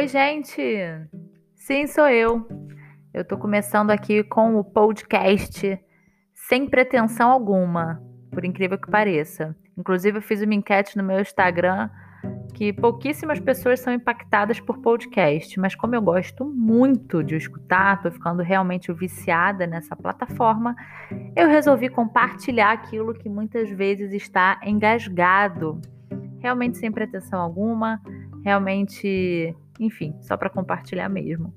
Oi, gente! Sim, sou eu. Eu tô começando aqui com o podcast sem pretensão alguma, por incrível que pareça. Inclusive, eu fiz uma enquete no meu Instagram que pouquíssimas pessoas são impactadas por podcast, mas como eu gosto muito de escutar, tô ficando realmente viciada nessa plataforma, eu resolvi compartilhar aquilo que muitas vezes está engasgado, realmente sem pretensão alguma, realmente, enfim, só para compartilhar mesmo.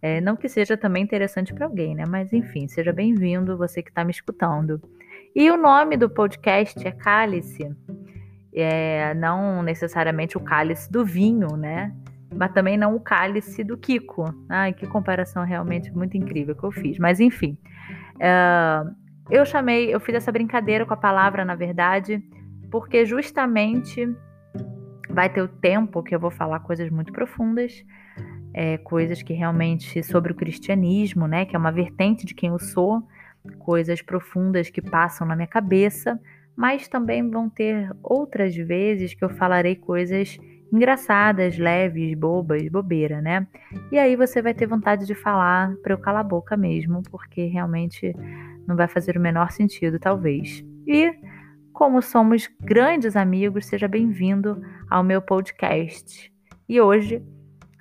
É, não que seja também interessante para alguém, né? Mas enfim, seja bem-vindo você que está me escutando. E o nome do podcast é Cálice é, não necessariamente o cálice do vinho, né? Mas também não o cálice do Kiko. Ai, que comparação realmente muito incrível que eu fiz. Mas enfim, é, eu chamei, eu fiz essa brincadeira com a palavra, na verdade, porque justamente vai ter o tempo que eu vou falar coisas muito profundas, é, coisas que realmente sobre o cristianismo, né? Que é uma vertente de quem eu sou, coisas profundas que passam na minha cabeça mas também vão ter outras vezes que eu falarei coisas engraçadas, leves, bobas, bobeira, né? E aí você vai ter vontade de falar para eu calar a boca mesmo, porque realmente não vai fazer o menor sentido, talvez. E como somos grandes amigos, seja bem-vindo ao meu podcast. E hoje,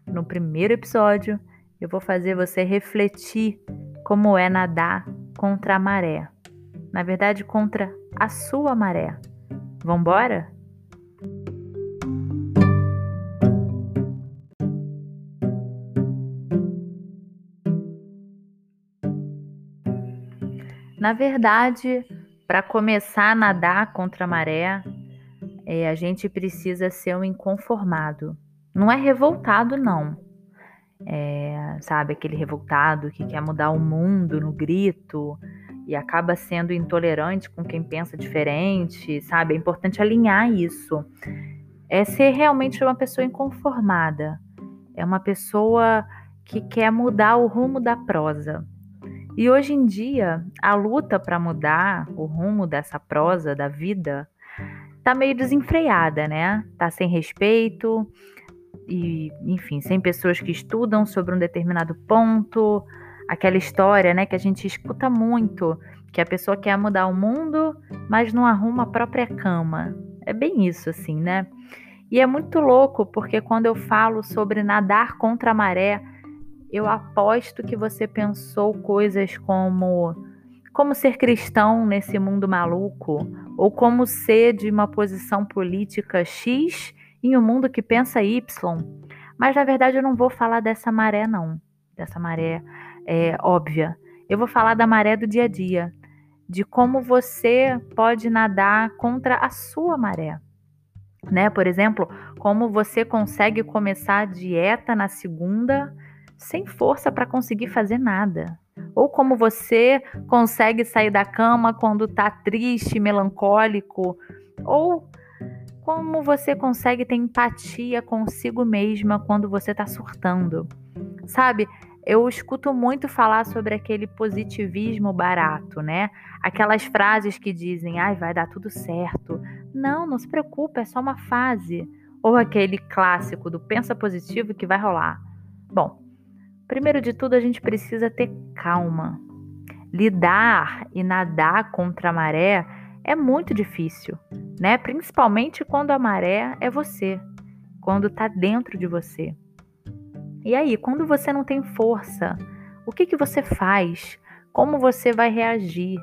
no primeiro episódio, eu vou fazer você refletir como é nadar contra a maré. Na verdade, contra a sua maré. Vambora? Na verdade, para começar a nadar contra a maré, é, a gente precisa ser um inconformado. Não é revoltado, não. É, sabe, aquele revoltado que quer mudar o mundo no grito, e acaba sendo intolerante com quem pensa diferente, sabe? É importante alinhar isso. É ser realmente uma pessoa inconformada. É uma pessoa que quer mudar o rumo da prosa. E hoje em dia, a luta para mudar o rumo dessa prosa da vida tá meio desenfreada, né? Tá sem respeito e, enfim, sem pessoas que estudam sobre um determinado ponto, aquela história, né, que a gente escuta muito, que a pessoa quer mudar o mundo, mas não arruma a própria cama. É bem isso, assim, né? E é muito louco, porque quando eu falo sobre nadar contra a maré, eu aposto que você pensou coisas como como ser cristão nesse mundo maluco, ou como ser de uma posição política X em um mundo que pensa Y. Mas na verdade eu não vou falar dessa maré, não. Dessa maré é, óbvia. Eu vou falar da maré do dia a dia, de como você pode nadar contra a sua maré. Né? Por exemplo, como você consegue começar a dieta na segunda sem força para conseguir fazer nada. Ou como você consegue sair da cama quando está triste, melancólico. Ou como você consegue ter empatia consigo mesma quando você está surtando. Sabe, eu escuto muito falar sobre aquele positivismo barato, né? Aquelas frases que dizem, ai, vai dar tudo certo. Não, não se preocupe, é só uma fase. Ou aquele clássico do pensa positivo que vai rolar. Bom, primeiro de tudo, a gente precisa ter calma. Lidar e nadar contra a maré é muito difícil, né? Principalmente quando a maré é você, quando tá dentro de você. E aí, quando você não tem força, o que, que você faz? Como você vai reagir?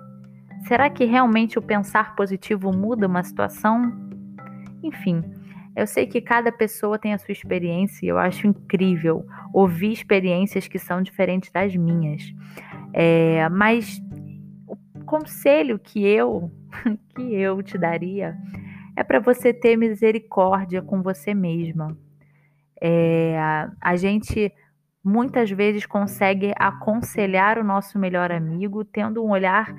Será que realmente o pensar positivo muda uma situação? Enfim, eu sei que cada pessoa tem a sua experiência e eu acho incrível ouvir experiências que são diferentes das minhas. É, mas o conselho que eu que eu te daria é para você ter misericórdia com você mesma. É, a gente muitas vezes consegue aconselhar o nosso melhor amigo tendo um olhar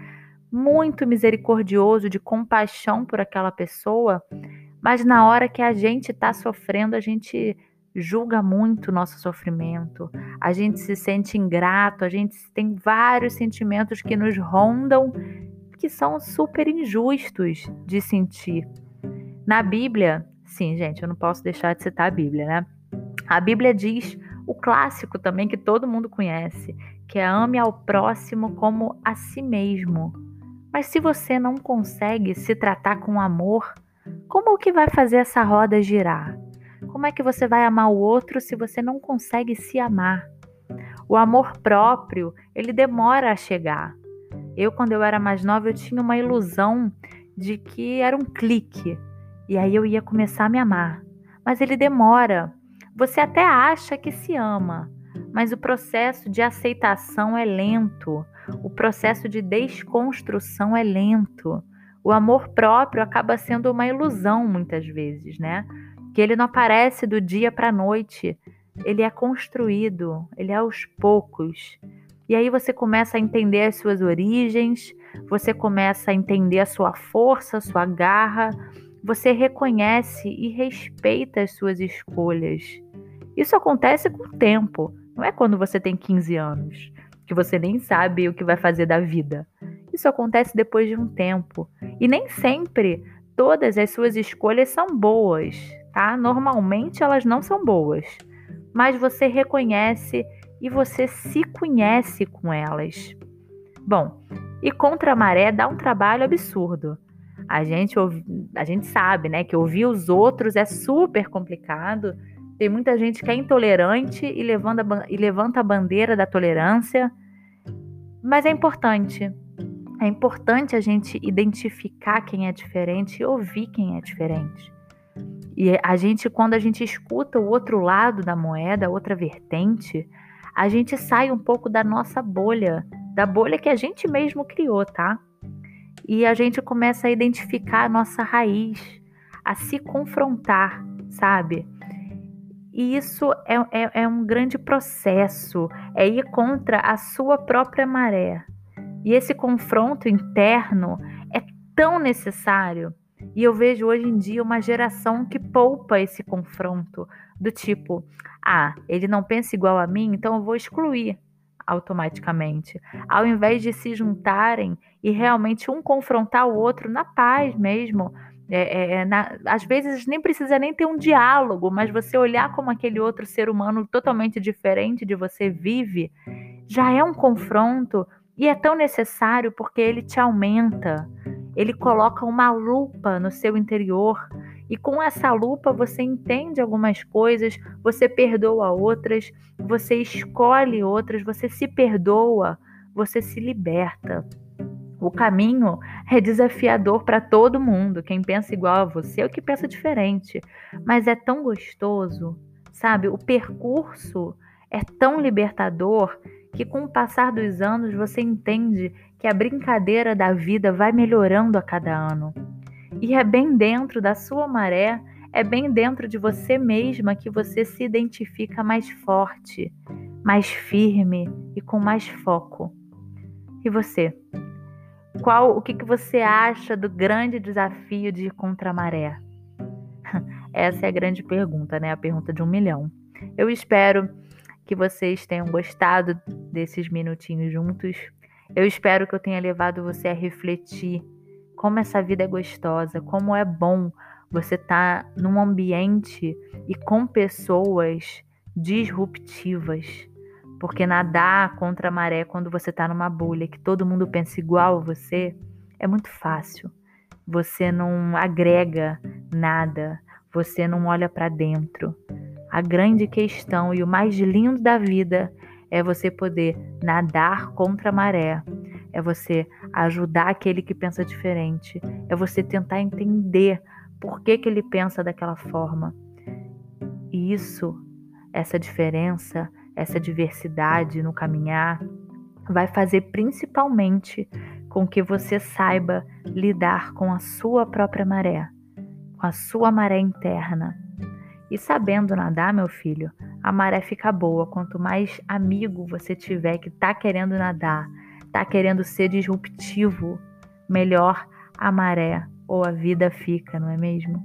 muito misericordioso, de compaixão por aquela pessoa, mas na hora que a gente está sofrendo, a gente julga muito o nosso sofrimento, a gente se sente ingrato, a gente tem vários sentimentos que nos rondam que são super injustos de sentir. Na Bíblia, sim, gente, eu não posso deixar de citar a Bíblia, né? A Bíblia diz o clássico também que todo mundo conhece, que é ame ao próximo como a si mesmo. Mas se você não consegue se tratar com amor, como que vai fazer essa roda girar? Como é que você vai amar o outro se você não consegue se amar? O amor próprio, ele demora a chegar. Eu, quando eu era mais nova, eu tinha uma ilusão de que era um clique. E aí eu ia começar a me amar. Mas ele demora. Você até acha que se ama, mas o processo de aceitação é lento. O processo de desconstrução é lento. O amor próprio acaba sendo uma ilusão muitas vezes, né? Que ele não aparece do dia para a noite. Ele é construído, ele é aos poucos. E aí você começa a entender as suas origens, você começa a entender a sua força, a sua garra, você reconhece e respeita as suas escolhas. Isso acontece com o tempo, não é quando você tem 15 anos, que você nem sabe o que vai fazer da vida. Isso acontece depois de um tempo. E nem sempre todas as suas escolhas são boas, tá? Normalmente elas não são boas. Mas você reconhece e você se conhece com elas. Bom, e contra a maré dá um trabalho absurdo. A gente, a gente sabe, né, que ouvir os outros é super complicado. Tem muita gente que é intolerante e levanta, e levanta a bandeira da tolerância. Mas é importante. É importante a gente identificar quem é diferente e ouvir quem é diferente. E a gente, quando a gente escuta o outro lado da moeda, outra vertente, a gente sai um pouco da nossa bolha, da bolha que a gente mesmo criou, tá? E a gente começa a identificar a nossa raiz, a se confrontar, sabe? E isso é, é, é um grande processo, é ir contra a sua própria maré. E esse confronto interno é tão necessário. E eu vejo hoje em dia uma geração que poupa esse confronto, do tipo, ah, ele não pensa igual a mim, então eu vou excluir automaticamente. Ao invés de se juntarem e realmente um confrontar o outro na paz mesmo. É, é, é, na, às vezes nem precisa nem ter um diálogo, mas você olhar como aquele outro ser humano totalmente diferente de você vive, já é um confronto e é tão necessário porque ele te aumenta, ele coloca uma lupa no seu interior e com essa lupa você entende algumas coisas, você perdoa outras, você escolhe outras, você se perdoa, você se liberta. O caminho é desafiador para todo mundo, quem pensa igual a você ou que pensa diferente, mas é tão gostoso, sabe? O percurso é tão libertador que com o passar dos anos você entende que a brincadeira da vida vai melhorando a cada ano. E é bem dentro da sua maré, é bem dentro de você mesma que você se identifica mais forte, mais firme e com mais foco. E você? Qual o que, que você acha do grande desafio de ir contra a maré? Essa é a grande pergunta, né? A pergunta de um milhão. Eu espero que vocês tenham gostado desses minutinhos juntos. Eu espero que eu tenha levado você a refletir como essa vida é gostosa, como é bom você estar tá num ambiente e com pessoas disruptivas. Porque nadar contra a maré quando você está numa bolha que todo mundo pensa igual a você é muito fácil. Você não agrega nada, você não olha para dentro. A grande questão e o mais lindo da vida é você poder nadar contra a maré é você ajudar aquele que pensa diferente, é você tentar entender por que, que ele pensa daquela forma. E isso, essa diferença, essa diversidade no caminhar, vai fazer principalmente com que você saiba lidar com a sua própria maré, com a sua maré interna. E sabendo nadar, meu filho, a maré fica boa. Quanto mais amigo você tiver que está querendo nadar, está querendo ser disruptivo, melhor a maré ou a vida fica, não é mesmo?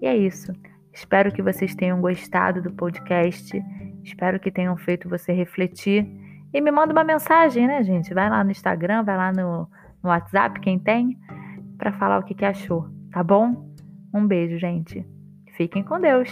E é isso. Espero que vocês tenham gostado do podcast. Espero que tenham feito você refletir. E me manda uma mensagem, né, gente? Vai lá no Instagram, vai lá no, no WhatsApp, quem tem, para falar o que, que achou, tá bom? Um beijo, gente. Fiquem com Deus!